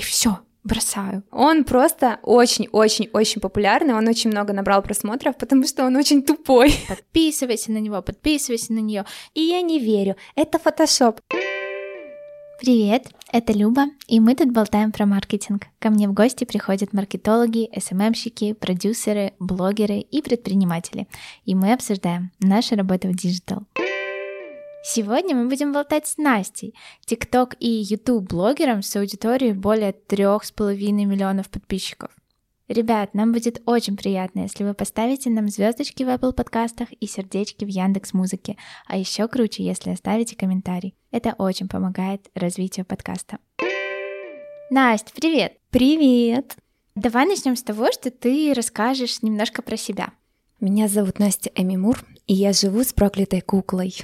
ай, все, бросаю. Он просто очень-очень-очень популярный, он очень много набрал просмотров, потому что он очень тупой. Подписывайся на него, подписывайся на нее. И я не верю, это фотошоп. Привет, это Люба, и мы тут болтаем про маркетинг. Ко мне в гости приходят маркетологи, СММщики, продюсеры, блогеры и предприниматели. И мы обсуждаем нашу работу в digital. Сегодня мы будем болтать с Настей, ТикТок и Ютуб блогером с аудиторией более трех с половиной миллионов подписчиков. Ребят, нам будет очень приятно, если вы поставите нам звездочки в Apple подкастах и сердечки в Яндекс Музыке, а еще круче, если оставите комментарий. Это очень помогает развитию подкаста. Настя, привет! Привет! Давай начнем с того, что ты расскажешь немножко про себя. Меня зовут Настя Эмимур, и я живу с проклятой куклой.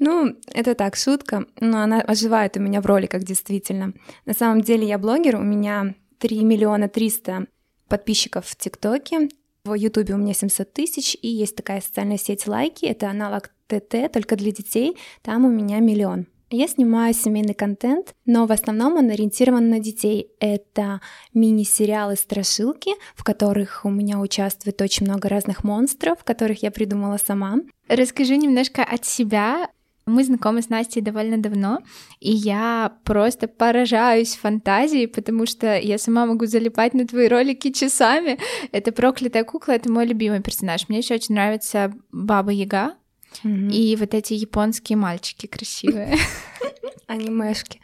Ну, это так, шутка, но она оживает у меня в роликах действительно. На самом деле я блогер, у меня 3 миллиона 300 подписчиков в ТикТоке, в Ютубе у меня 700 тысяч, и есть такая социальная сеть Лайки, это аналог ТТ, только для детей, там у меня миллион. Я снимаю семейный контент, но в основном он ориентирован на детей. Это мини-сериалы страшилки, в которых у меня участвует очень много разных монстров, которых я придумала сама. Расскажи немножко от себя. Мы знакомы с Настей довольно давно, и я просто поражаюсь фантазией, потому что я сама могу залипать на твои ролики часами. Это проклятая кукла, это мой любимый персонаж. Мне еще очень нравится Баба Яга, Mm-hmm. И вот эти японские мальчики красивые. Анимешки.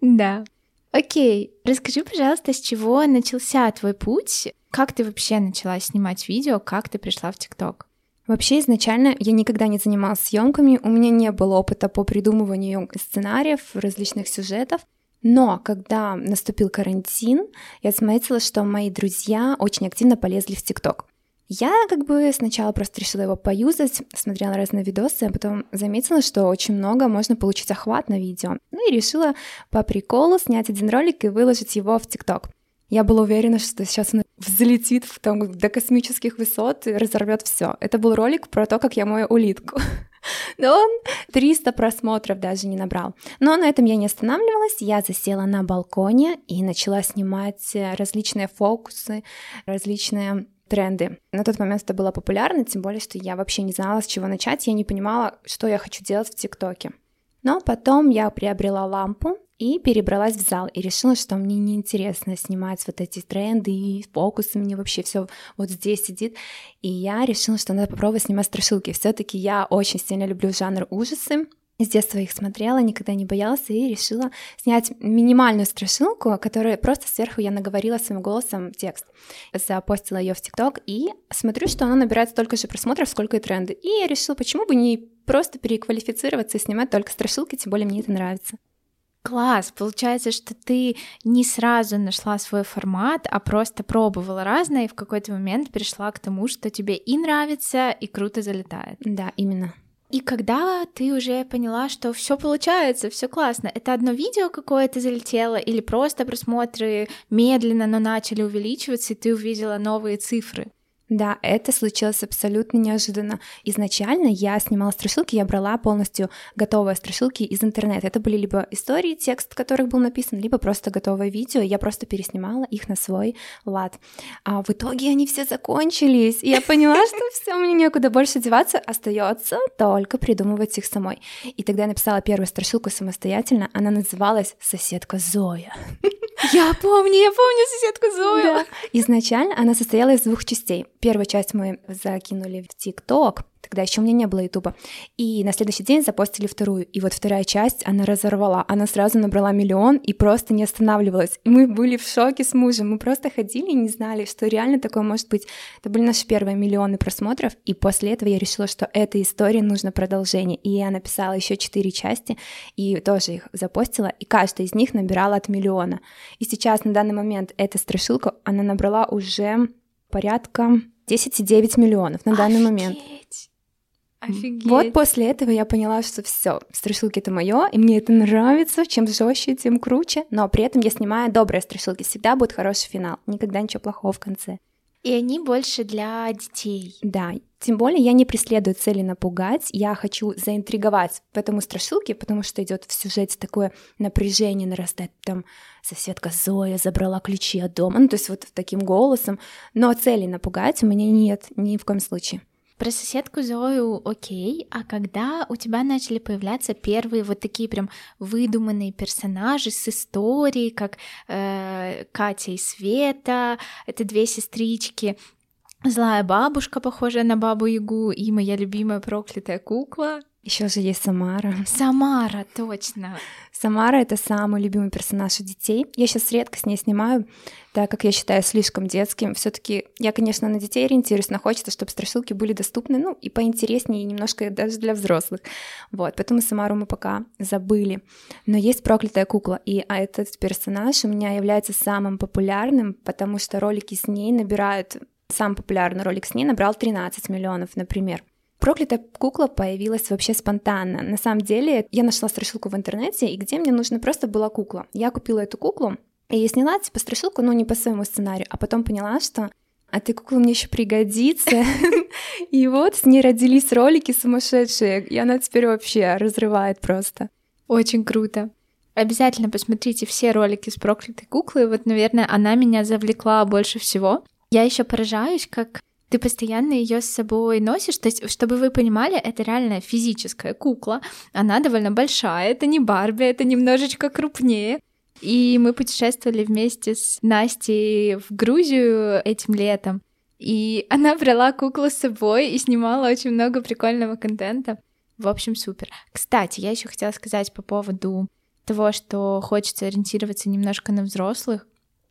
Да. Окей, расскажи, пожалуйста, с чего начался твой путь? Как ты вообще начала снимать видео? Как ты пришла в ТикТок? Вообще изначально я никогда не занималась съемками, у меня не было опыта по придумыванию сценариев, различных сюжетов. Но когда наступил карантин, я заметила, что мои друзья очень активно полезли в ТикТок. Я как бы сначала просто решила его поюзать, смотрела разные видосы, а потом заметила, что очень много можно получить охват на видео. Ну и решила по приколу снять один ролик и выложить его в ТикТок. Я была уверена, что сейчас он взлетит в, там, до космических высот и разорвет все. Это был ролик про то, как я мою улитку. Но он 300 просмотров даже не набрал. Но на этом я не останавливалась. Я засела на балконе и начала снимать различные фокусы, различные тренды. На тот момент это было популярно, тем более, что я вообще не знала, с чего начать, я не понимала, что я хочу делать в ТикТоке. Но потом я приобрела лампу и перебралась в зал и решила, что мне неинтересно снимать вот эти тренды и фокусы, мне вообще все вот здесь сидит. И я решила, что надо попробовать снимать страшилки. Все-таки я очень сильно люблю жанр ужасы, с детства их смотрела, никогда не боялась и решила снять минимальную страшилку, которая просто сверху я наговорила своим голосом текст. Запостила ее в ТикТок и смотрю, что она набирает столько же просмотров, сколько и тренды. И я решила, почему бы не просто переквалифицироваться и снимать только страшилки, тем более мне это нравится. Класс! Получается, что ты не сразу нашла свой формат, а просто пробовала разное и в какой-то момент пришла к тому, что тебе и нравится, и круто залетает. Да, именно. И когда ты уже поняла, что все получается, все классно, это одно видео какое-то залетело или просто просмотры медленно, но начали увеличиваться, и ты увидела новые цифры? Да, это случилось абсолютно неожиданно. Изначально я снимала страшилки, я брала полностью готовые страшилки из интернета. Это были либо истории, текст которых был написан, либо просто готовое видео. Я просто переснимала их на свой лад. А в итоге они все закончились. И я поняла, что все, мне некуда больше деваться, остается только придумывать их самой. И тогда я написала первую страшилку самостоятельно. Она называлась «Соседка Зоя». Я помню, я помню соседку Зою. Да. Изначально она состояла из двух частей. Первую часть мы закинули в ТикТок, Тогда еще у меня не было Ютуба. И на следующий день запостили вторую. И вот вторая часть она разорвала. Она сразу набрала миллион и просто не останавливалась. И мы были в шоке с мужем. Мы просто ходили и не знали, что реально такое может быть. Это были наши первые миллионы просмотров. И после этого я решила, что этой истории нужно продолжение. И я написала еще четыре части и тоже их запостила. И каждая из них набирала от миллиона. И сейчас на данный момент эта страшилка, она набрала уже порядка 10,9 миллионов на данный Офигеть. момент. Офигеть. Вот после этого я поняла, что все, страшилки это мое, и мне это нравится. Чем жестче, тем круче. Но при этом я снимаю добрые страшилки. Всегда будет хороший финал. Никогда ничего плохого в конце. И они больше для детей. Да, Тем более я не преследую цели напугать, я хочу заинтриговать в этом страшилке, потому что идет в сюжете такое напряжение нарастает, там соседка Зоя забрала ключи от дома, ну то есть вот таким голосом, но цели напугать у меня нет ни в коем случае. Про соседку Зою окей, а когда у тебя начали появляться первые вот такие прям выдуманные персонажи с историей, как э, Катя и Света, это две сестрички, Злая бабушка, похожая на бабу Ягу, и моя любимая проклятая кукла. Еще же есть Самара. Самара, точно. Самара — это самый любимый персонаж у детей. Я сейчас редко с ней снимаю, так как я считаю слишком детским. все таки я, конечно, на детей ориентируюсь, но хочется, чтобы страшилки были доступны, ну, и поинтереснее, и немножко даже для взрослых. Вот, поэтому Самару мы пока забыли. Но есть проклятая кукла, и а этот персонаж у меня является самым популярным, потому что ролики с ней набирают Самый популярный ролик с ней набрал 13 миллионов, например. Проклятая кукла появилась вообще спонтанно. На самом деле, я нашла страшилку в интернете, и где мне нужна просто была кукла. Я купила эту куклу, и сняла типа страшилку, но не по своему сценарию, а потом поняла, что а ты кукла мне еще пригодится. И вот с ней родились ролики сумасшедшие, и она теперь вообще разрывает просто. Очень круто. Обязательно посмотрите все ролики с проклятой куклой. Вот, наверное, она меня завлекла больше всего. Я еще поражаюсь, как ты постоянно ее с собой носишь, то есть, чтобы вы понимали, это реально физическая кукла, она довольно большая, это не Барби, это немножечко крупнее. И мы путешествовали вместе с Настей в Грузию этим летом, и она брала куклу с собой и снимала очень много прикольного контента. В общем, супер. Кстати, я еще хотела сказать по поводу того, что хочется ориентироваться немножко на взрослых.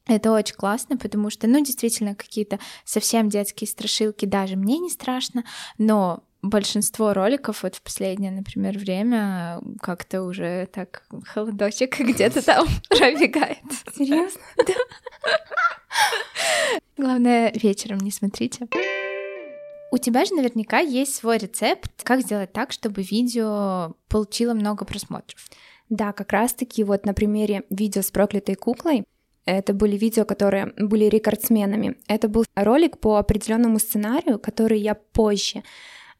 Это очень классно, потому что, ну, действительно, какие-то совсем детские страшилки даже мне не страшно, но большинство роликов вот в последнее, например, время как-то уже так холодочек где-то там пробегает. Серьезно? Да. Главное, вечером не смотрите. У тебя же наверняка есть свой рецепт, как сделать так, чтобы видео получило много просмотров. Да, как раз-таки вот на примере видео с проклятой куклой это были видео, которые были рекордсменами. Это был ролик по определенному сценарию, который я позже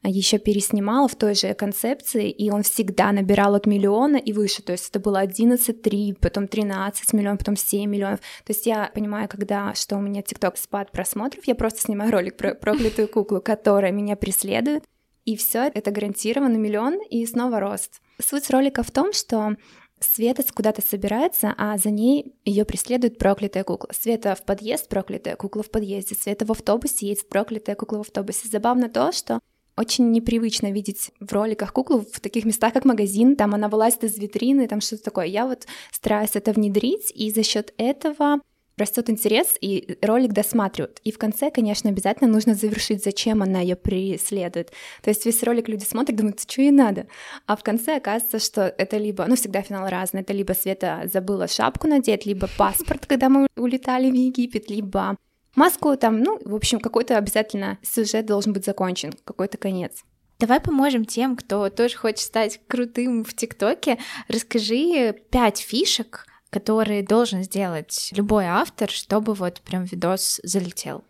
еще переснимала в той же концепции, и он всегда набирал от миллиона и выше, то есть это было 11, 3, потом 13 миллионов, потом 7 миллионов. То есть я понимаю, когда, что у меня TikTok спад просмотров, я просто снимаю ролик про проклятую куклу, которая меня преследует, и все это гарантированно миллион и снова рост. Суть ролика в том, что Света куда-то собирается, а за ней ее преследует проклятая кукла. Света в подъезд, проклятая кукла в подъезде. Света в автобусе, едет проклятая кукла в автобусе. Забавно то, что очень непривычно видеть в роликах куклу в таких местах, как магазин, там она вылазит из витрины, там что-то такое. Я вот стараюсь это внедрить, и за счет этого растет интерес, и ролик досматривают. И в конце, конечно, обязательно нужно завершить, зачем она ее преследует. То есть весь ролик люди смотрят, думают, что ей надо. А в конце оказывается, что это либо, ну, всегда финал разный, это либо Света забыла шапку надеть, либо паспорт, когда мы улетали в Египет, либо маску там, ну, в общем, какой-то обязательно сюжет должен быть закончен, какой-то конец. Давай поможем тем, кто тоже хочет стать крутым в ТикТоке. Расскажи пять фишек, которые должен сделать любой автор, чтобы вот прям видос залетел?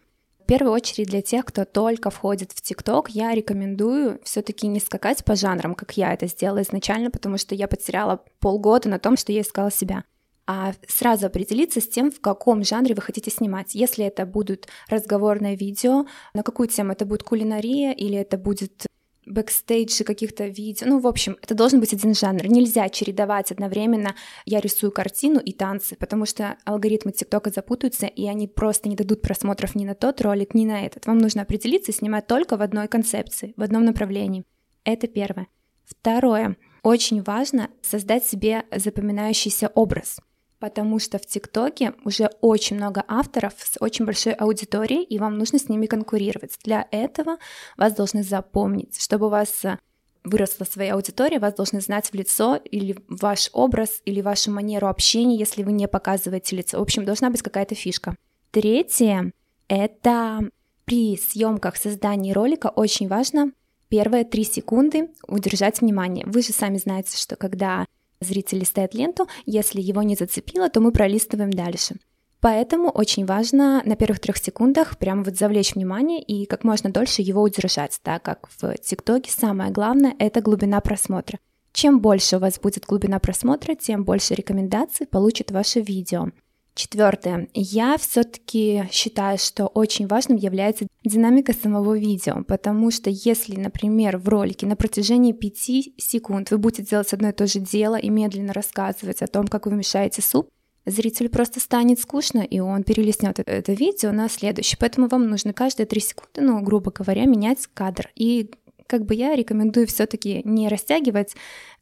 В первую очередь для тех, кто только входит в ТикТок, я рекомендую все-таки не скакать по жанрам, как я это сделала изначально, потому что я потеряла полгода на том, что я искала себя а сразу определиться с тем, в каком жанре вы хотите снимать. Если это будут разговорное видео, на какую тему это будет кулинария или это будет бэкстейджи каких-то видео. Ну, в общем, это должен быть один жанр. Нельзя чередовать одновременно «я рисую картину» и танцы, потому что алгоритмы ТикТока запутаются, и они просто не дадут просмотров ни на тот ролик, ни на этот. Вам нужно определиться и снимать только в одной концепции, в одном направлении. Это первое. Второе. Очень важно создать себе запоминающийся образ — потому что в ТикТоке уже очень много авторов с очень большой аудиторией, и вам нужно с ними конкурировать. Для этого вас должны запомнить, чтобы у вас э, выросла своя аудитория, вас должны знать в лицо или ваш образ, или вашу манеру общения, если вы не показываете лицо. В общем, должна быть какая-то фишка. Третье — это при съемках, создании ролика очень важно первые три секунды удержать внимание. Вы же сами знаете, что когда зритель листает ленту, если его не зацепило, то мы пролистываем дальше. Поэтому очень важно на первых трех секундах прямо вот завлечь внимание и как можно дольше его удержать, так как в ТикТоке самое главное — это глубина просмотра. Чем больше у вас будет глубина просмотра, тем больше рекомендаций получит ваше видео. Четвертое. Я все-таки считаю, что очень важным является динамика самого видео, потому что если, например, в ролике на протяжении 5 секунд вы будете делать одно и то же дело и медленно рассказывать о том, как вы мешаете суп, зрителю просто станет скучно, и он перелистнет это, видео на следующее. Поэтому вам нужно каждые 3 секунды, ну, грубо говоря, менять кадр. И как бы я рекомендую все-таки не растягивать,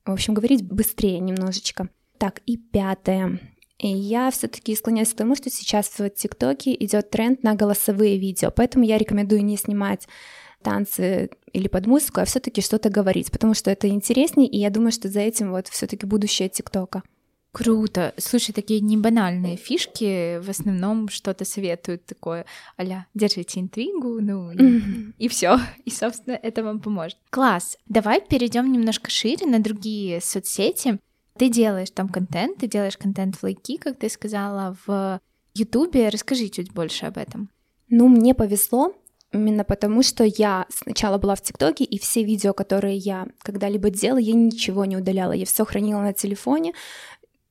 в общем, говорить быстрее немножечко. Так, и пятое. И я все-таки склоняюсь к тому, что сейчас в ТикТоке идет тренд на голосовые видео, поэтому я рекомендую не снимать танцы или под музыку, а все-таки что-то говорить, потому что это интереснее, и я думаю, что за этим вот все-таки будущее ТикТока. Круто. Слушай, такие не банальные фишки в основном что-то советуют такое, аля, держите интригу, ну mm-hmm. и, и все. И, собственно, это вам поможет. Класс. Давай перейдем немножко шире на другие соцсети. Ты делаешь там контент, ты делаешь контент в лайки, как ты сказала, в Ютубе. Расскажи чуть больше об этом. Ну, мне повезло, именно потому, что я сначала была в ТикТоке, и все видео, которые я когда-либо делала, я ничего не удаляла, я все хранила на телефоне.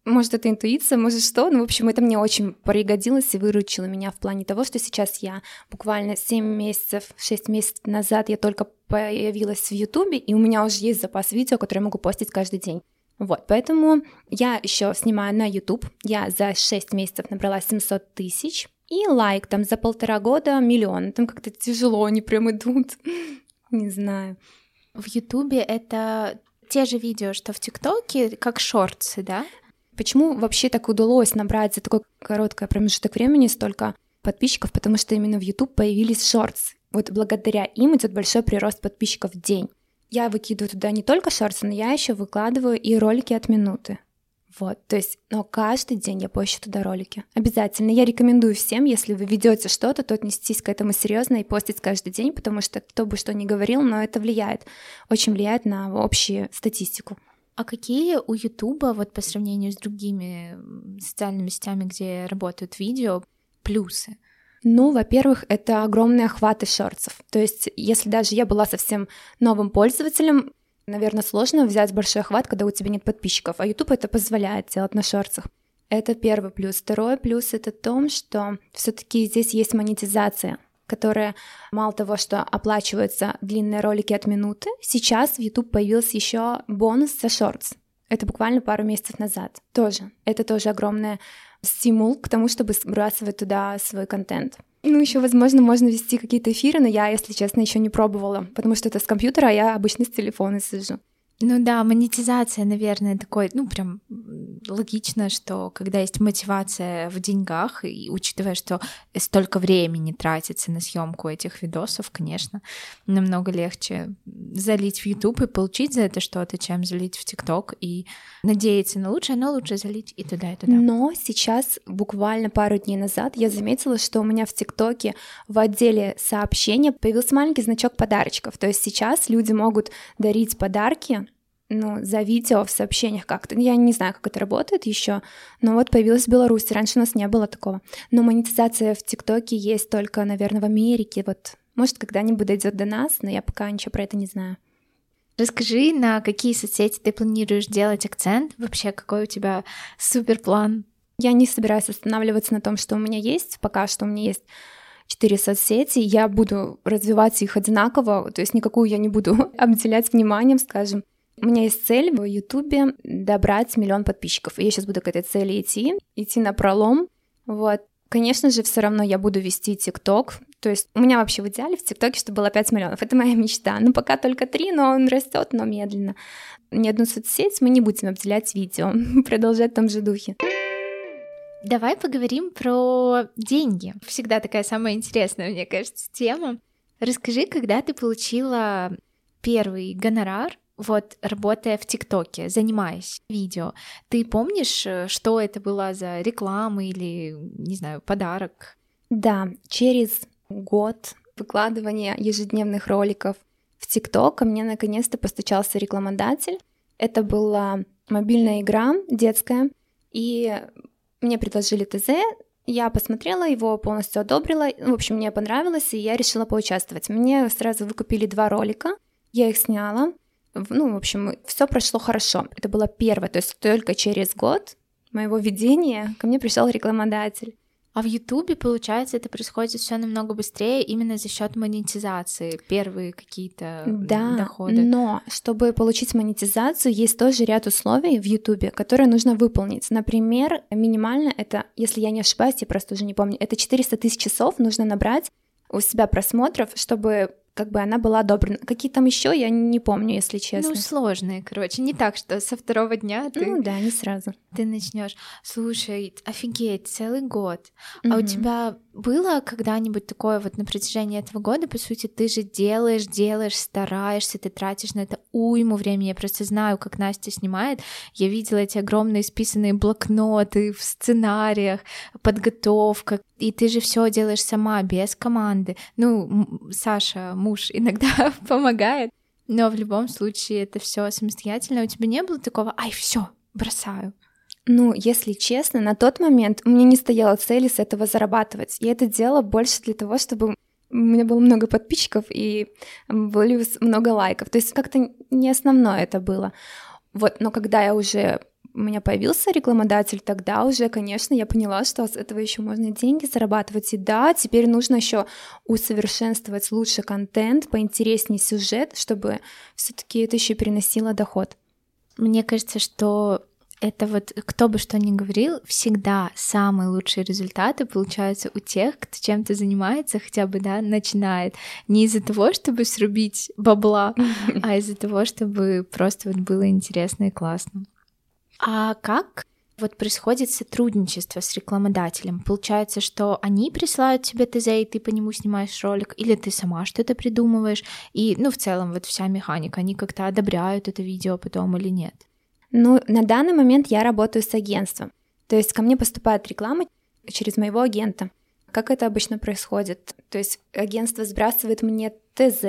Может, это интуиция, может, что? Ну, в общем, это мне очень пригодилось и выручило меня в плане того, что сейчас я буквально 7 месяцев, 6 месяцев назад я только появилась в Ютубе, и у меня уже есть запас видео, которые я могу постить каждый день. Вот, поэтому я еще снимаю на YouTube. Я за 6 месяцев набрала 700 тысяч. И лайк там за полтора года миллион. Там как-то тяжело, они прям идут. Не знаю. В Ютубе это те же видео, что в ТикТоке, как шорты, да? Почему вообще так удалось набрать за такой короткий промежуток времени столько подписчиков? Потому что именно в YouTube появились шортс. Вот благодаря им идет большой прирост подписчиков в день. Я выкидываю туда не только шорты, но я еще выкладываю и ролики от минуты. Вот, то есть, но каждый день я пощу туда ролики. Обязательно. Я рекомендую всем, если вы ведете что-то, то отнестись к этому серьезно и постить каждый день, потому что кто бы что ни говорил, но это влияет, очень влияет на общую статистику. А какие у Ютуба, вот по сравнению с другими социальными сетями, где работают видео, плюсы? Ну, во-первых, это огромные охваты шорцев. То есть, если даже я была совсем новым пользователем, наверное, сложно взять большой охват, когда у тебя нет подписчиков, а YouTube это позволяет делать на шорцах. Это первый плюс. Второй плюс это том, что все-таки здесь есть монетизация, которая мало того, что оплачиваются длинные ролики от минуты, сейчас в YouTube появился еще бонус за шортс. Это буквально пару месяцев назад. Тоже. Это тоже огромная стимул к тому, чтобы сбрасывать туда свой контент. Ну, еще, возможно, можно вести какие-то эфиры, но я, если честно, еще не пробовала, потому что это с компьютера, а я обычно с телефона сижу. Ну да, монетизация, наверное, такой, ну прям логично, что когда есть мотивация в деньгах, и учитывая, что столько времени тратится на съемку этих видосов, конечно, намного легче залить в YouTube и получить за это что-то, чем залить в ТикТок и надеяться на лучшее, но лучше залить и туда, и туда. Но сейчас, буквально пару дней назад, я заметила, что у меня в ТикТоке в отделе сообщения появился маленький значок подарочков. То есть сейчас люди могут дарить подарки ну, за видео в сообщениях как-то. Я не знаю, как это работает еще, но вот появилась в Беларуси. Раньше у нас не было такого. Но монетизация в ТикТоке есть только, наверное, в Америке. Вот, может, когда-нибудь дойдет до нас, но я пока ничего про это не знаю. Расскажи, на какие соцсети ты планируешь делать акцент? Вообще, какой у тебя супер план? Я не собираюсь останавливаться на том, что у меня есть. Пока что у меня есть четыре соцсети, я буду развивать их одинаково, то есть никакую я не буду обделять вниманием, скажем. У меня есть цель в Ютубе добрать миллион подписчиков. И я сейчас буду к этой цели идти, идти на пролом. Вот. Конечно же, все равно я буду вести ТикТок. То есть у меня вообще в идеале в ТикТоке, чтобы было 5 миллионов. Это моя мечта. Ну, пока только 3, но он растет, но медленно. Ни одну соцсеть мы не будем обделять видео. Продолжать в том же духе. Давай поговорим про деньги. Всегда такая самая интересная, мне кажется, тема. Расскажи, когда ты получила первый гонорар вот работая в ТикТоке, занимаясь видео, ты помнишь, э, что это была за реклама или, не знаю, подарок? Да, через год выкладывания ежедневных роликов в ТикТок ко мне наконец-то постучался рекламодатель. Это была мобильная игра детская, и мне предложили ТЗ Я посмотрела его, полностью одобрила. В общем, мне понравилось, и я решила поучаствовать. Мне сразу выкупили два ролика. Я их сняла. Ну, в общем, все прошло хорошо. Это было первое, то есть только через год моего ведения ко мне пришел рекламодатель. А в Ютубе, получается, это происходит все намного быстрее именно за счет монетизации, первые какие-то да, доходы. Но чтобы получить монетизацию, есть тоже ряд условий в Ютубе, которые нужно выполнить. Например, минимально это, если я не ошибаюсь, я просто уже не помню, это 400 тысяч часов нужно набрать у себя просмотров, чтобы как бы она была одобрена. Какие там еще, я не помню, если честно. Ну, сложные, короче. Не так, что со второго дня ты... Ну да, не сразу. Ты начнешь. Слушай, офигеть, целый год. Mm-hmm. А у тебя было когда-нибудь такое вот на протяжении этого года, по сути, ты же делаешь, делаешь, стараешься, ты тратишь на это уйму времени. Я просто знаю, как Настя снимает. Я видела эти огромные списанные блокноты в сценариях, подготовка. И ты же все делаешь сама, без команды. Ну, Саша, муж иногда помогает, но в любом случае это все самостоятельно. У тебя не было такого, ай, все, бросаю. Ну, если честно, на тот момент у меня не стояла цели с этого зарабатывать. Я это делала больше для того, чтобы у меня было много подписчиков и были много лайков. То есть как-то не основное это было. Вот, но когда я уже у меня появился рекламодатель, тогда уже, конечно, я поняла, что с этого еще можно деньги зарабатывать. И да, теперь нужно еще усовершенствовать лучше контент, поинтереснее сюжет, чтобы все-таки это еще приносило доход. Мне кажется, что это вот кто бы что ни говорил, всегда самые лучшие результаты получаются у тех, кто чем-то занимается, хотя бы, да, начинает. Не из-за того, чтобы срубить бабла, а из-за того, чтобы просто вот было интересно и классно. А как вот происходит сотрудничество с рекламодателем? Получается, что они присылают тебе ТЗ, и ты по нему снимаешь ролик, или ты сама что-то придумываешь, и, ну, в целом, вот вся механика, они как-то одобряют это видео потом или нет? Ну, на данный момент я работаю с агентством. То есть ко мне поступает реклама через моего агента. Как это обычно происходит? То есть агентство сбрасывает мне ТЗ,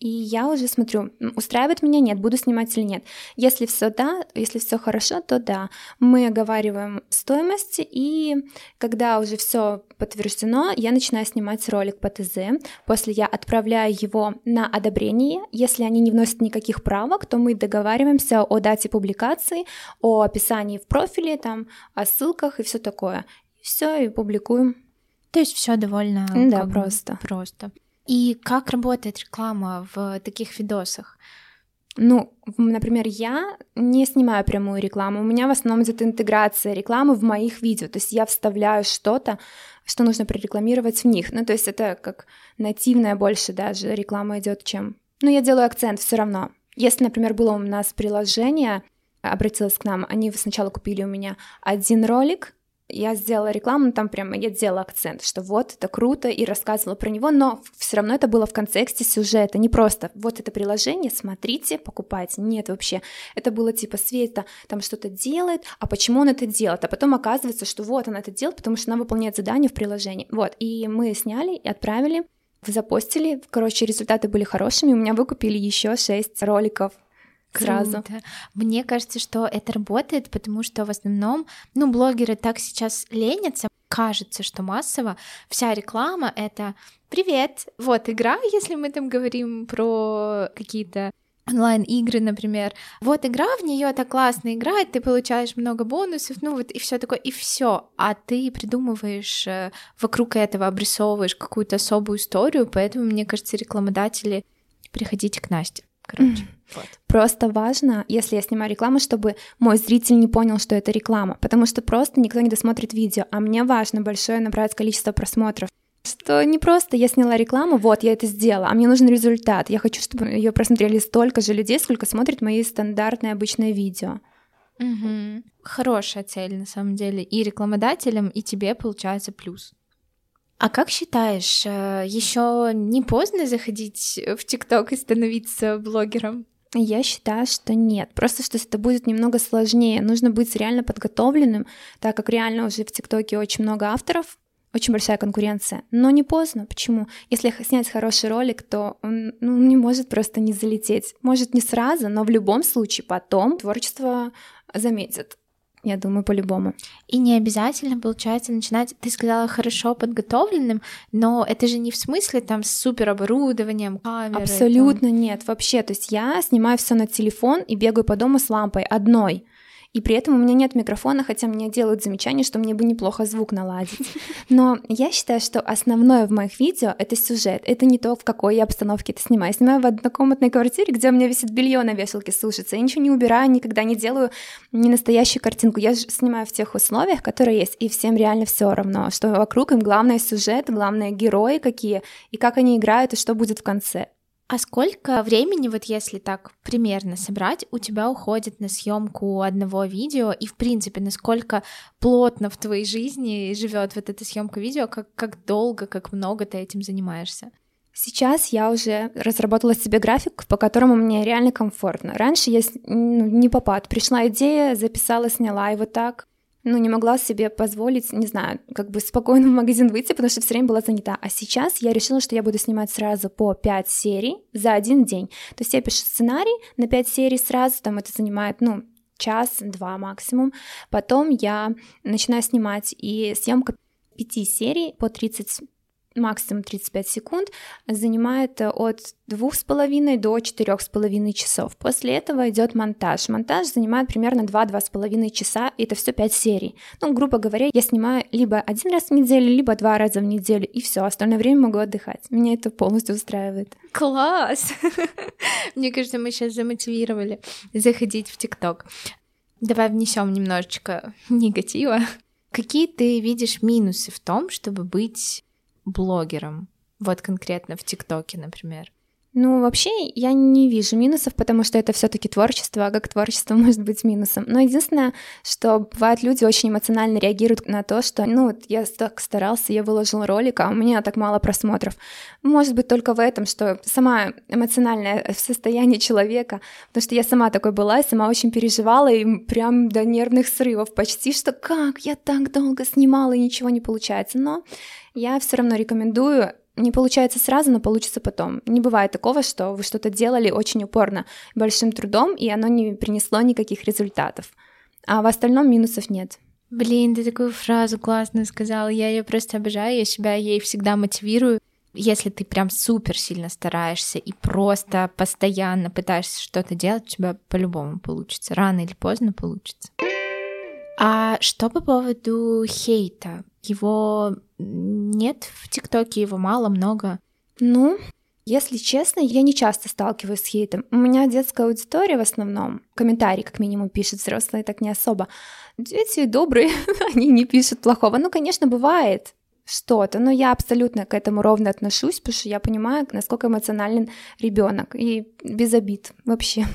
и я уже смотрю, устраивает меня, нет, буду снимать или нет. Если все да, если все хорошо, то да. Мы оговариваем стоимость, и когда уже все подтверждено, я начинаю снимать ролик по ТЗ. После я отправляю его на одобрение. Если они не вносят никаких правок, то мы договариваемся о дате публикации, о описании в профиле, там, о ссылках и все такое. Все, и публикуем. То есть все довольно да, просто. просто. И как работает реклама в таких видосах? Ну, например, я не снимаю прямую рекламу, у меня в основном идет интеграция рекламы в моих видео, то есть я вставляю что-то, что нужно прорекламировать в них. Ну, то есть это как нативная больше даже реклама идет, чем... Ну, я делаю акцент все равно. Если, например, было у нас приложение, обратилось к нам, они сначала купили у меня один ролик, я сделала рекламу, там прямо я делала акцент, что вот это круто, и рассказывала про него, но все равно это было в контексте сюжета, не просто вот это приложение, смотрите, покупайте. Нет, вообще, это было типа Света там что-то делает, а почему он это делает? А потом оказывается, что вот она это делает, потому что она выполняет задание в приложении. Вот, и мы сняли и отправили, запостили, короче, результаты были хорошими, у меня выкупили еще 6 роликов сразу. Круто. Мне кажется, что это работает, потому что в основном, ну, блогеры так сейчас ленятся, кажется, что массово вся реклама — это «Привет, вот игра», если мы там говорим про какие-то онлайн-игры, например. Вот игра, в нее так классно играть, ты получаешь много бонусов, ну вот и все такое, и все. А ты придумываешь э, вокруг этого, обрисовываешь какую-то особую историю, поэтому, мне кажется, рекламодатели приходите к Насте. Короче. Вот. Просто важно, если я снимаю рекламу, чтобы мой зритель не понял, что это реклама, потому что просто никто не досмотрит видео, а мне важно большое набрать количество просмотров. Что не просто я сняла рекламу, вот я это сделала, а мне нужен результат. Я хочу, чтобы ее просмотрели столько же людей, сколько смотрят мои стандартные обычные видео. Угу. Хорошая цель на самом деле. И рекламодателям, и тебе получается плюс. А как считаешь, э, еще не поздно заходить в ТикТок и становиться блогером? Я считаю, что нет. Просто что это будет немного сложнее. Нужно быть реально подготовленным, так как реально уже в ТикТоке очень много авторов, очень большая конкуренция. Но не поздно. Почему? Если снять хороший ролик, то он ну, не может просто не залететь. Может не сразу, но в любом случае потом творчество заметят. Я думаю, по-любому. И не обязательно, получается, начинать, ты сказала, хорошо подготовленным, но это же не в смысле там с супер оборудованием, камерой. Абсолютно там... нет, вообще. То есть я снимаю все на телефон и бегаю по дому с лампой одной и при этом у меня нет микрофона, хотя мне делают замечание, что мне бы неплохо звук наладить. Но я считаю, что основное в моих видео — это сюжет, это не то, в какой я обстановке это снимаю. Я снимаю в однокомнатной квартире, где у меня висит белье на вешалке сушится, я ничего не убираю, никогда не делаю не настоящую картинку, я снимаю в тех условиях, которые есть, и всем реально все равно, что вокруг им главное сюжет, главное герои какие, и как они играют, и что будет в конце. А сколько времени, вот если так примерно собрать, у тебя уходит на съемку одного видео, и в принципе, насколько плотно в твоей жизни живет вот эта съемка видео, как, как долго, как много ты этим занимаешься? Сейчас я уже разработала себе график, по которому мне реально комфортно. Раньше я ну, не попад. Пришла идея, записала, сняла, и вот так ну, не могла себе позволить, не знаю, как бы спокойно в магазин выйти, потому что все время была занята. А сейчас я решила, что я буду снимать сразу по 5 серий за один день. То есть я пишу сценарий на 5 серий сразу, там это занимает, ну, час-два максимум. Потом я начинаю снимать, и съемка 5 серий по 30 максимум 35 секунд, занимает э, от 2,5 до 4,5 часов. После этого идет монтаж. Монтаж занимает примерно 2-2,5 часа, и это все 5 серий. Ну, грубо говоря, я снимаю либо один раз в неделю, либо два раза в неделю, и все, остальное время могу отдыхать. Меня это полностью устраивает. Класс! Мне кажется, мы сейчас замотивировали заходить в ТикТок. Давай внесем немножечко негатива. Какие ты видишь минусы в том, чтобы быть блогером? Вот конкретно в ТикТоке, например. Ну, вообще, я не вижу минусов, потому что это все-таки творчество, а как творчество может быть минусом. Но единственное, что бывает, люди очень эмоционально реагируют на то, что, ну, вот я так старался, я выложил ролик, а у меня так мало просмотров. Может быть, только в этом, что сама эмоциональное состояние человека, потому что я сама такой была, и сама очень переживала, и прям до нервных срывов почти, что как, я так долго снимала, и ничего не получается. Но я все равно рекомендую не получается сразу, но получится потом. Не бывает такого, что вы что-то делали очень упорно, большим трудом, и оно не принесло никаких результатов. А в остальном минусов нет. Блин, ты такую фразу классную сказала. Я ее просто обожаю, я себя ей всегда мотивирую. Если ты прям супер сильно стараешься и просто постоянно пытаешься что-то делать, у тебя по-любому получится. Рано или поздно получится. А что по поводу хейта? Его нет в ТикТоке, его мало, много. Ну, если честно, я не часто сталкиваюсь с хейтом. У меня детская аудитория в основном. Комментарии, как минимум, пишут, взрослые так не особо. Дети добрые, они не пишут плохого. Ну, конечно, бывает что-то, но я абсолютно к этому ровно отношусь, потому что я понимаю, насколько эмоционален ребенок и без обид вообще.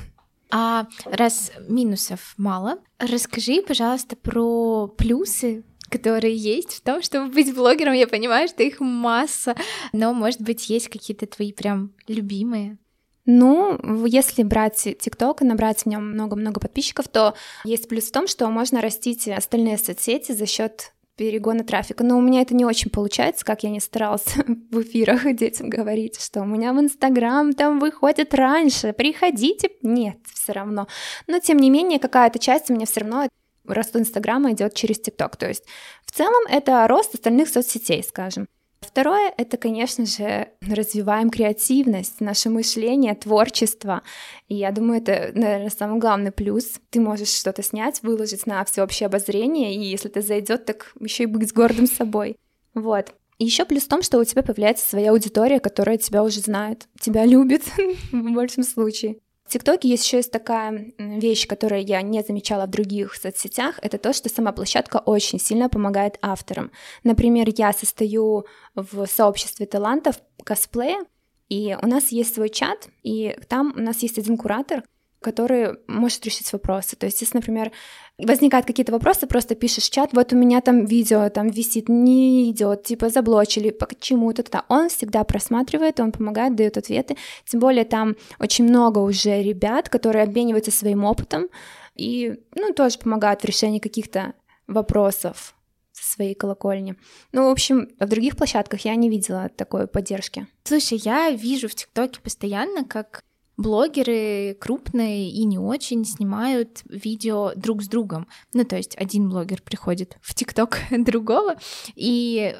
А раз минусов мало, расскажи, пожалуйста, про плюсы которые есть в том, чтобы быть блогером. Я понимаю, что их масса, но, может быть, есть какие-то твои прям любимые. Ну, если брать ТикТок и набрать в нем много-много подписчиков, то есть плюс в том, что можно растить остальные соцсети за счет перегона трафика. Но у меня это не очень получается, как я не старалась в эфирах детям говорить, что у меня в Инстаграм там выходит раньше, приходите. Нет, все равно. Но тем не менее, какая-то часть у меня все равно рост Инстаграма идет через ТикТок. То есть в целом это рост остальных соцсетей, скажем. Второе — это, конечно же, развиваем креативность, наше мышление, творчество. И я думаю, это, наверное, самый главный плюс. Ты можешь что-то снять, выложить на всеобщее обозрение, и если это зайдет, так еще и быть гордым собой. Вот. И еще плюс в том, что у тебя появляется своя аудитория, которая тебя уже знает, тебя любит в большем случае. ТикТоке есть еще есть такая вещь, которую я не замечала в других соцсетях, это то, что сама площадка очень сильно помогает авторам. Например, я состою в сообществе талантов косплея, и у нас есть свой чат, и там у нас есть один куратор, который может решить вопросы. То есть, если, например, возникают какие-то вопросы, просто пишешь в чат, вот у меня там видео там висит, не идет, типа заблочили, почему-то то Он всегда просматривает, он помогает, дает ответы. Тем более там очень много уже ребят, которые обмениваются своим опытом и, ну, тоже помогают в решении каких-то вопросов своей колокольни. Ну, в общем, в других площадках я не видела такой поддержки. Слушай, я вижу в ТикТоке постоянно, как блогеры крупные и не очень снимают видео друг с другом. Ну, то есть один блогер приходит в ТикТок другого и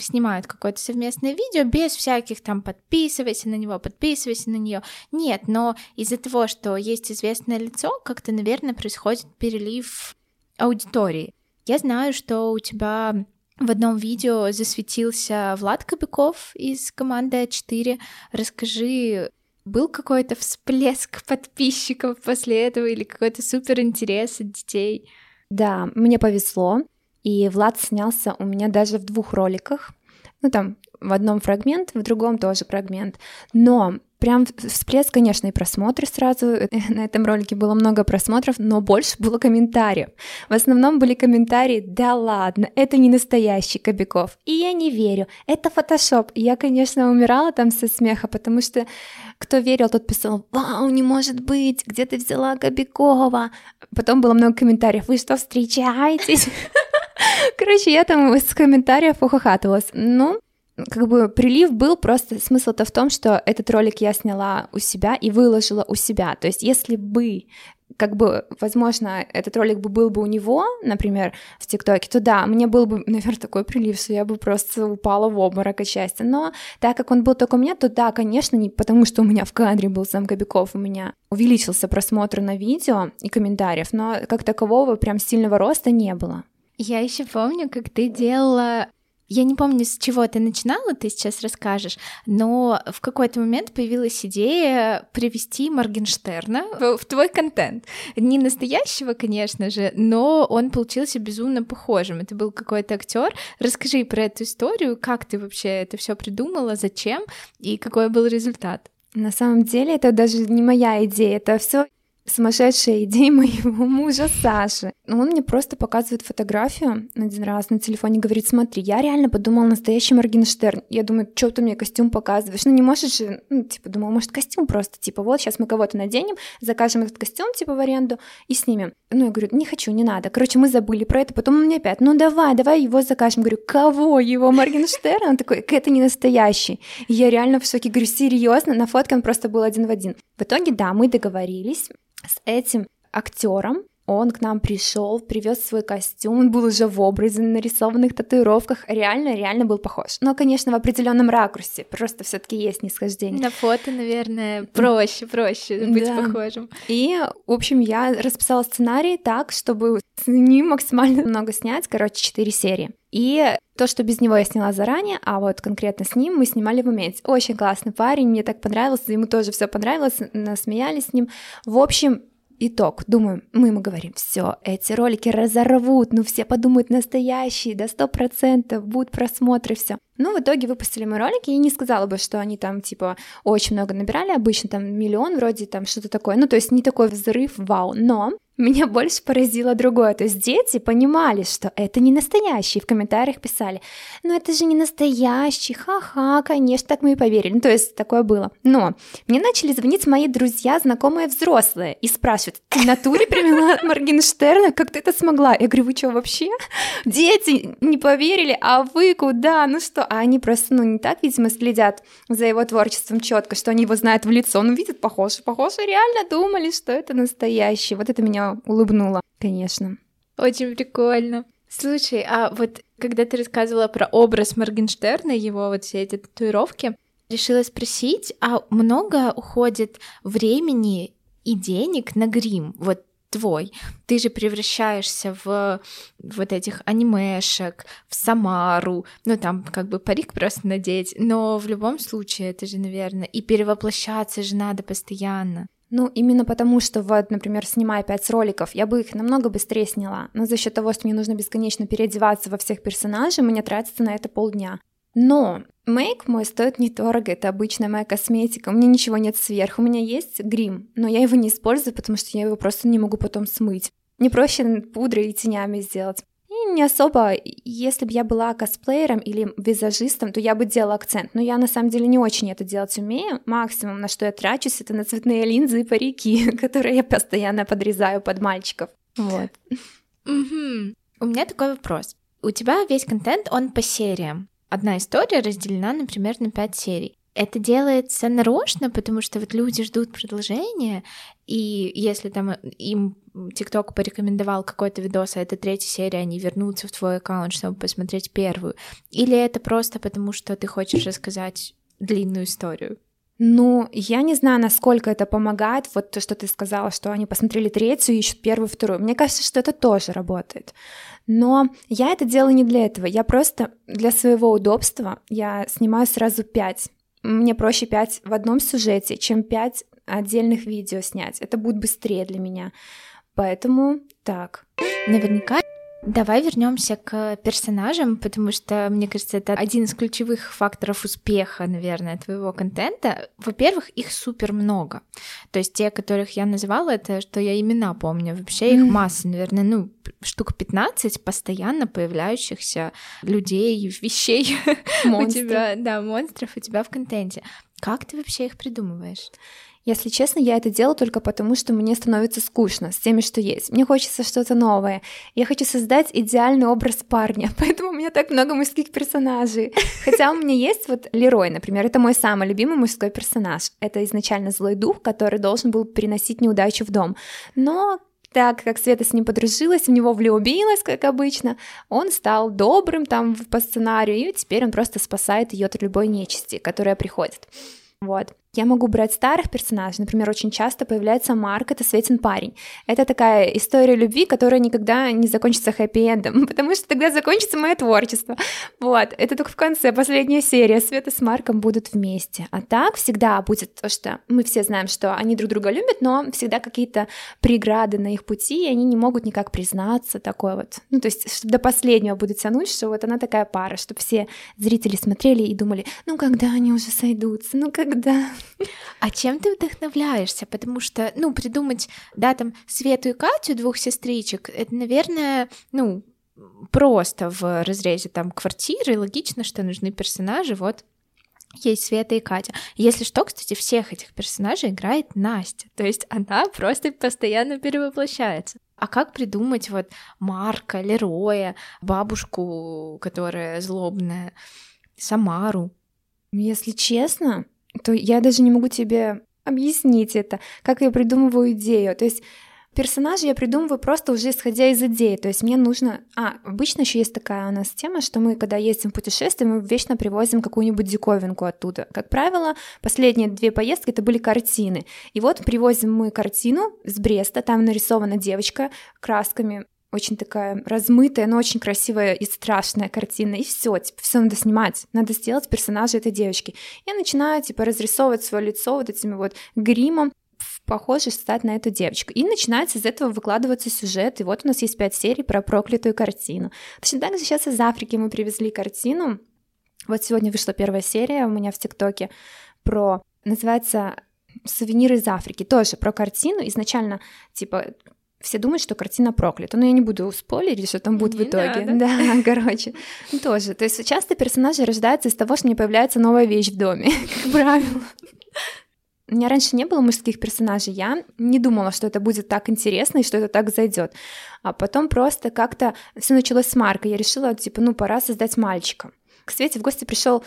снимают какое-то совместное видео без всяких там подписывайся на него, подписывайся на нее. Нет, но из-за того, что есть известное лицо, как-то, наверное, происходит перелив аудитории. Я знаю, что у тебя в одном видео засветился Влад Кобяков из команды А4. Расскажи, был какой-то всплеск подписчиков после этого или какой-то супер интерес от детей? Да, мне повезло. И Влад снялся у меня даже в двух роликах. Ну, там, в одном фрагмент, в другом тоже фрагмент. Но прям всплеск, конечно, и просмотры сразу. На этом ролике было много просмотров, но больше было комментариев. В основном были комментарии «Да ладно, это не настоящий Кобяков, и я не верю, это фотошоп». Я, конечно, умирала там со смеха, потому что кто верил, тот писал «Вау, не может быть, где ты взяла Кобякова?» Потом было много комментариев «Вы что, встречаетесь?» Короче, я там из комментариев ухахатывалась. Ну, как бы прилив был просто смысл-то в том, что этот ролик я сняла у себя и выложила у себя. То есть, если бы как бы, возможно, этот ролик бы был бы у него, например, в ТикТоке, то да, мне был бы, наверное, такой прилив, что я бы просто упала в обморок от счастья. Но так как он был только у меня, то да, конечно, не потому, что у меня в кадре был сам Кобяков, у меня увеличился просмотр на видео и комментариев, но как такового прям сильного роста не было. Я еще помню, как ты делала я не помню, с чего ты начинала, ты сейчас расскажешь, но в какой-то момент появилась идея привести Моргенштерна в, твой контент. Не настоящего, конечно же, но он получился безумно похожим. Это был какой-то актер. Расскажи про эту историю, как ты вообще это все придумала, зачем и какой был результат. На самом деле это даже не моя идея, это все сумасшедшая идея моего мужа Саши. Он мне просто показывает фотографию один раз на телефоне, говорит, смотри, я реально подумал настоящий Моргенштерн. Я думаю, что ты мне костюм показываешь? Ну не можешь же, ну, типа, думал, может костюм просто, типа, вот сейчас мы кого-то наденем, закажем этот костюм, типа, в аренду и снимем. Ну я говорю, не хочу, не надо. Короче, мы забыли про это, потом он мне опять, ну давай, давай его закажем. Говорю, кого? Его Моргенштерн? Он такой, это не настоящий. И я реально в шоке, говорю, серьезно? На фотке он просто был один в один. В итоге, да, мы договорились, с этим актером. Он к нам пришел, привез свой костюм, он был уже в образе, на нарисованных татуировках, реально, реально был похож. Но, конечно, в определенном ракурсе, просто все-таки есть нисхождение. На фото, наверное, проще, проще быть да. похожим. И, в общем, я расписала сценарий так, чтобы с ним максимально много снять, короче, четыре серии. И то, что без него я сняла заранее, а вот конкретно с ним мы снимали в моменте. Очень классный парень, мне так понравился, ему тоже все понравилось, насмеялись с ним. В общем, итог. Думаю, мы ему говорим, все, эти ролики разорвут, ну все подумают настоящие, до сто процентов будут просмотры, все. Ну, в итоге выпустили мы ролики, и не сказала бы, что они там, типа, очень много набирали, обычно там миллион вроде, там что-то такое, ну, то есть не такой взрыв, вау, но меня больше поразило другое. То есть дети понимали, что это не настоящий. В комментариях писали, ну это же не настоящий, ха-ха, конечно, так мы и поверили. Ну, то есть такое было. Но мне начали звонить мои друзья, знакомые взрослые, и спрашивают, ты в натуре привела Моргенштерна? Как ты это смогла? Я говорю, вы что, вообще? Дети не поверили, а вы куда? Ну что? А они просто, ну, не так, видимо, следят за его творчеством четко, что они его знают в лицо. Ну, видят, похож, похож, и реально думали, что это настоящий. Вот это меня улыбнула, конечно. Очень прикольно. Слушай, а вот когда ты рассказывала про образ Моргенштерна, его вот все эти татуировки, решила спросить, а много уходит времени и денег на грим? Вот твой. Ты же превращаешься в вот этих анимешек, в Самару, ну там как бы парик просто надеть, но в любом случае это же, наверное, и перевоплощаться же надо постоянно. Ну, именно потому, что вот, например, снимая пять роликов, я бы их намного быстрее сняла. Но за счет того, что мне нужно бесконечно переодеваться во всех персонажей, мне тратится на это полдня. Но мейк мой стоит недорого, это обычная моя косметика, у меня ничего нет сверху, у меня есть грим, но я его не использую, потому что я его просто не могу потом смыть. Мне проще пудрой и тенями сделать не особо, если бы я была косплеером или визажистом, то я бы делала акцент. Но я на самом деле не очень это делать умею. Максимум, на что я трачусь, это на цветные линзы и парики, которые я постоянно подрезаю под мальчиков. Вот. У меня такой вопрос. У тебя весь контент, он по сериям. Одна история разделена, например, на пять серий. Это делается нарочно, потому что вот люди ждут продолжения, и если там им ТикТок порекомендовал какой-то видос, а это третья серия, они вернутся в твой аккаунт, чтобы посмотреть первую, или это просто потому, что ты хочешь рассказать длинную историю? Ну, я не знаю, насколько это помогает. Вот то, что ты сказала, что они посмотрели третью и ищут первую, вторую. Мне кажется, что это тоже работает. Но я это делаю не для этого. Я просто для своего удобства я снимаю сразу пять мне проще 5 в одном сюжете, чем 5 отдельных видео снять. Это будет быстрее для меня. Поэтому так. Наверняка Давай вернемся к персонажам, потому что, мне кажется, это один из ключевых факторов успеха, наверное, твоего контента. Во-первых, их супер много. То есть те, которых я называла, это что я имена помню. Вообще их масса, наверное, ну, штук 15 постоянно появляющихся людей, вещей у тебя, да, монстров у тебя в контенте. Как ты вообще их придумываешь? Если честно, я это делаю только потому, что мне становится скучно с теми, что есть. Мне хочется что-то новое. Я хочу создать идеальный образ парня, поэтому у меня так много мужских персонажей. Хотя у меня есть вот Лерой, например, это мой самый любимый мужской персонаж. Это изначально злой дух, который должен был переносить неудачу в дом. Но так как Света с ним подружилась, в него влюбилась, как обычно, он стал добрым там по сценарию, и теперь он просто спасает ее от любой нечисти, которая приходит. Вот. Я могу брать старых персонажей, например, очень часто появляется Марк, это Светин парень. Это такая история любви, которая никогда не закончится хэппи-эндом, потому что тогда закончится мое творчество. Вот, это только в конце, последняя серия, Света с Марком будут вместе. А так всегда будет то, что мы все знаем, что они друг друга любят, но всегда какие-то преграды на их пути, и они не могут никак признаться, такое вот. Ну, то есть, до последнего будут тянуть, что вот она такая пара, чтобы все зрители смотрели и думали, ну, когда они уже сойдутся, ну, когда... А чем ты вдохновляешься? Потому что, ну, придумать, да, там, Свету и Катю, двух сестричек, это, наверное, ну, просто в разрезе там квартиры, логично, что нужны персонажи, вот есть Света и Катя. Если что, кстати, всех этих персонажей играет Настя. То есть она просто постоянно перевоплощается. А как придумать вот Марка, Лероя, бабушку, которая злобная, Самару? Если честно, то я даже не могу тебе объяснить это, как я придумываю идею. То есть персонажа я придумываю просто уже исходя из идеи. То есть мне нужно... А, обычно еще есть такая у нас тема, что мы, когда ездим в путешествие, мы вечно привозим какую-нибудь диковинку оттуда. Как правило, последние две поездки это были картины. И вот привозим мы картину с Бреста, там нарисована девочка красками, очень такая размытая, но очень красивая и страшная картина, и все, типа, все надо снимать, надо сделать персонажа этой девочки. Я начинаю, типа, разрисовывать свое лицо вот этими вот гримом, похоже стать на эту девочку. И начинается из этого выкладываться сюжет, и вот у нас есть пять серий про проклятую картину. Точно так же сейчас из Африки мы привезли картину, вот сегодня вышла первая серия у меня в ТикТоке про, называется «Сувениры из Африки», тоже про картину, изначально, типа, все думают, что картина проклята. Но я не буду спойлерить, что там будет не в итоге. Надо. Да, короче, тоже. То есть часто персонажи рождаются из того, что не появляется новая вещь в доме, как правило. У меня раньше не было мужских персонажей, я не думала, что это будет так интересно и что это так зайдет. А потом просто как-то все началось с Марка. Я решила, типа, ну, пора создать мальчика. К Свете в гости пришел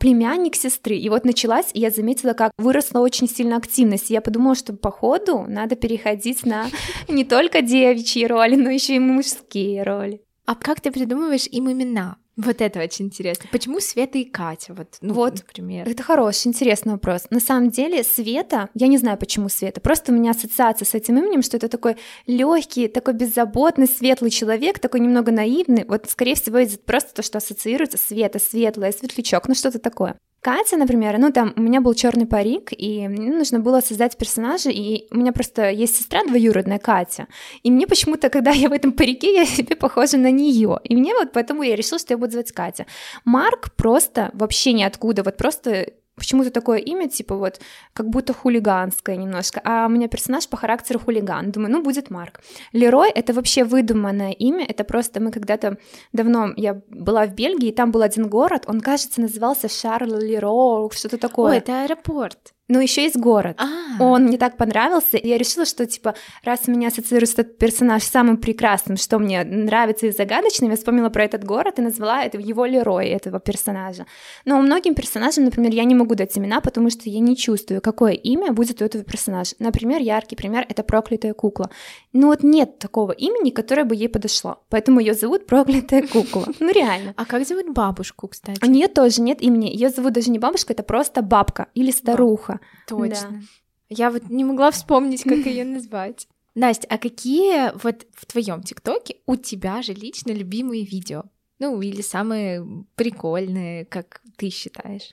племянник сестры. И вот началась, и я заметила, как выросла очень сильно активность. И я подумала, что по ходу надо переходить на не только девичьи роли, но еще и мужские роли. А как ты придумываешь им имена? Вот это очень интересно. Почему Света и Катя? Вот, ну, вот, например. Это хороший, интересный вопрос. На самом деле, Света, я не знаю, почему Света, просто у меня ассоциация с этим именем, что это такой легкий, такой беззаботный, светлый человек, такой немного наивный. Вот, скорее всего, из просто то, что ассоциируется Света, светлая, светлячок, ну что-то такое. Катя, например, ну там у меня был черный парик, и мне нужно было создать персонажа, и у меня просто есть сестра двоюродная Катя, и мне почему-то, когда я в этом парике, я себе похожа на нее, и мне вот поэтому я решила, что я буду звать Катя. Марк просто вообще ниоткуда, вот просто почему-то такое имя, типа вот, как будто хулиганское немножко, а у меня персонаж по характеру хулиган, думаю, ну, будет Марк. Лерой — это вообще выдуманное имя, это просто мы когда-то давно, я была в Бельгии, и там был один город, он, кажется, назывался Шарль Леро, что-то такое. Ой, это аэропорт. Но еще есть город. А, Он мне так понравился, и я решила, что, типа, раз меня ассоциируется этот персонаж с самым прекрасным, что мне нравится и загадочным, я вспомнила про этот город и назвала это его Лерой, этого персонажа. Но у многим персонажам, например, я не могу дать имена, потому что я не чувствую, какое имя будет у этого персонажа. Например, яркий пример — это проклятая кукла. Ну вот нет такого имени, которое бы ей подошло. Поэтому ее зовут проклятая кукла. Ну реально. а как зовут бабушку, кстати? У нее тоже нет имени. Ее зовут даже не бабушка, это просто бабка или старуха. Точно. Я вот не могла вспомнить, как ее назвать. Настя, а какие вот в твоем ТикТоке у тебя же лично любимые видео? Ну, или самые прикольные, как ты считаешь?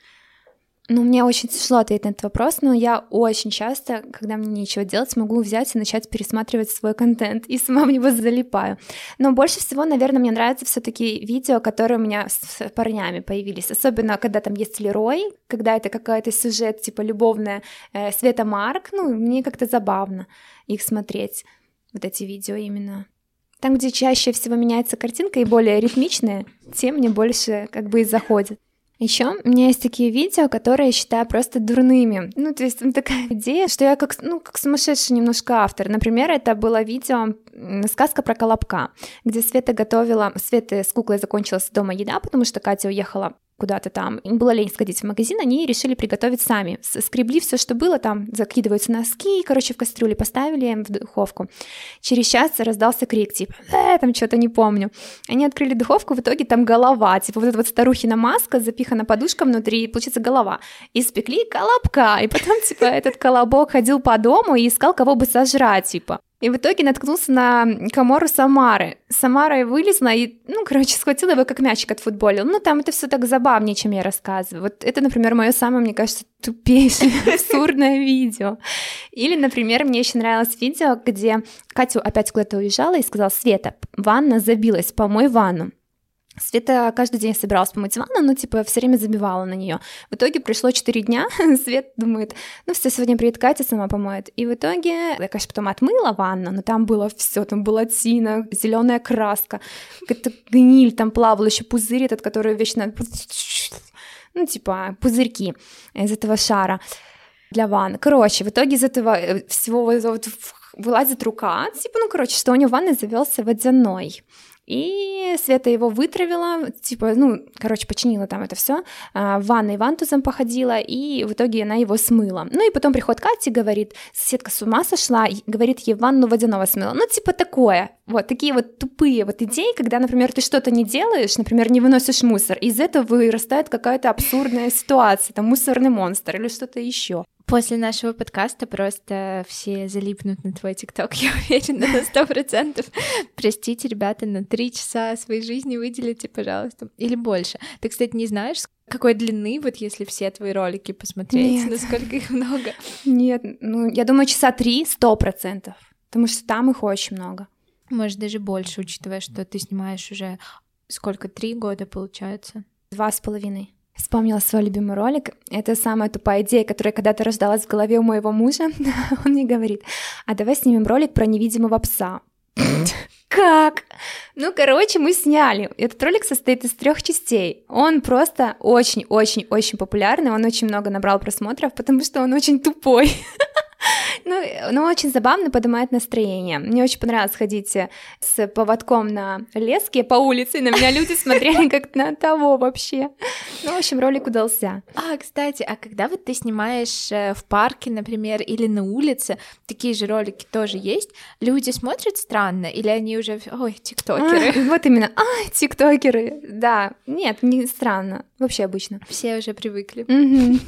Ну, мне очень тяжело ответить на этот вопрос, но я очень часто, когда мне нечего делать, могу взять и начать пересматривать свой контент, и сама в него залипаю. Но больше всего, наверное, мне нравятся все таки видео, которые у меня с парнями появились, особенно когда там есть Лерой, когда это какой-то сюжет, типа любовная э, Света Марк, ну, мне как-то забавно их смотреть, вот эти видео именно. Там, где чаще всего меняется картинка и более ритмичные, тем мне больше как бы и заходит. Еще у меня есть такие видео, которые я считаю просто дурными. Ну, то есть там такая идея, что я как, ну, как сумасшедший немножко автор. Например, это было видео «Сказка про Колобка», где Света готовила... Света с куклой закончилась дома еда, потому что Катя уехала куда-то там. Им было лень сходить в магазин, они решили приготовить сами. Скребли все, что было, там закидываются носки, короче, в кастрюле поставили в духовку. Через час раздался крик, типа, э, там что-то не помню. Они открыли духовку, в итоге там голова, типа вот эта вот старухина маска, запихана подушка внутри, и получится голова. И спекли колобка, и потом, типа, этот колобок ходил по дому и искал, кого бы сожрать, типа. И в итоге наткнулся на комору Самары. Самара вылезла и, ну, короче, схватила его как мячик от футбола. Ну, там это все так забавнее, чем я рассказываю. Вот это, например, мое самое, мне кажется, тупейшее, абсурдное видео. Или, например, мне еще нравилось видео, где Катя опять куда-то уезжала и сказала, Света, ванна забилась, помой ванну. Света каждый день собиралась помыть ванну, но типа все время забивала на нее. В итоге пришло 4 дня, Свет думает, ну все, сегодня приедет Катя, сама помоет. И в итоге я, конечно, потом отмыла ванну, но там было все, там была тина, зеленая краска, какая-то гниль, там плавал еще пузырь этот, который вечно, ну типа пузырьки из этого шара для ванны. Короче, в итоге из этого э, всего вот вылазит рука, типа, ну, короче, что у нее в ванной завелся водяной. И Света его вытравила, типа, ну, короче, починила там это все, в ванной вантузом походила, и в итоге она его смыла. Ну и потом приходит Катя говорит, соседка с ума сошла, говорит ей ванну водяного смыла. Ну, типа такое. Вот такие вот тупые вот идеи, когда, например, ты что-то не делаешь, например, не выносишь мусор, из этого вырастает какая-то абсурдная ситуация, там мусорный монстр или что-то еще. После нашего подкаста просто все залипнут на твой ТикТок, я уверена, на сто процентов. Простите, ребята, на три часа своей жизни выделите, пожалуйста. Или больше. Ты, кстати, не знаешь, какой длины, вот если все твои ролики посмотреть, Нет. насколько их много? Нет, ну, я думаю, часа три, сто процентов, потому что там их очень много. Может, даже больше, учитывая, что ты снимаешь уже сколько, три года, получается? Два с половиной. Вспомнила свой любимый ролик. Это самая тупая идея, которая когда-то рождалась в голове у моего мужа. Он мне говорит, а давай снимем ролик про невидимого пса. Как? Ну, короче, мы сняли. Этот ролик состоит из трех частей. Он просто очень-очень-очень популярный, он очень много набрал просмотров, потому что он очень тупой. Ну, но очень забавно поднимает настроение. Мне очень понравилось ходить э, с поводком на леске по улице, и на меня люди смотрели как на того вообще. Ну, в общем, ролик удался. А, кстати, а когда вот ты снимаешь э, в парке, например, или на улице, такие же ролики тоже есть, люди смотрят странно, или они уже, ой, тиктокеры? А, вот именно, а, тиктокеры, да. Нет, не странно, вообще обычно. Все уже привыкли. Мгм.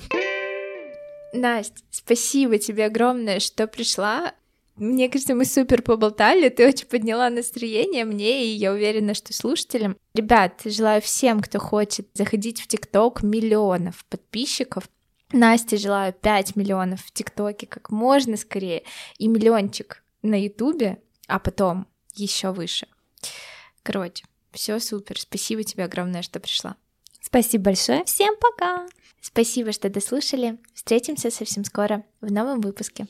Настя, спасибо тебе огромное, что пришла. Мне кажется, мы супер поболтали, ты очень подняла настроение мне, и я уверена, что слушателям. Ребят, желаю всем, кто хочет заходить в ТикТок, миллионов подписчиков. Насте желаю 5 миллионов в ТикТоке как можно скорее, и миллиончик на Ютубе, а потом еще выше. Короче, все супер. Спасибо тебе огромное, что пришла. Спасибо большое. Всем пока. Спасибо, что дослушали. Встретимся совсем скоро в новом выпуске.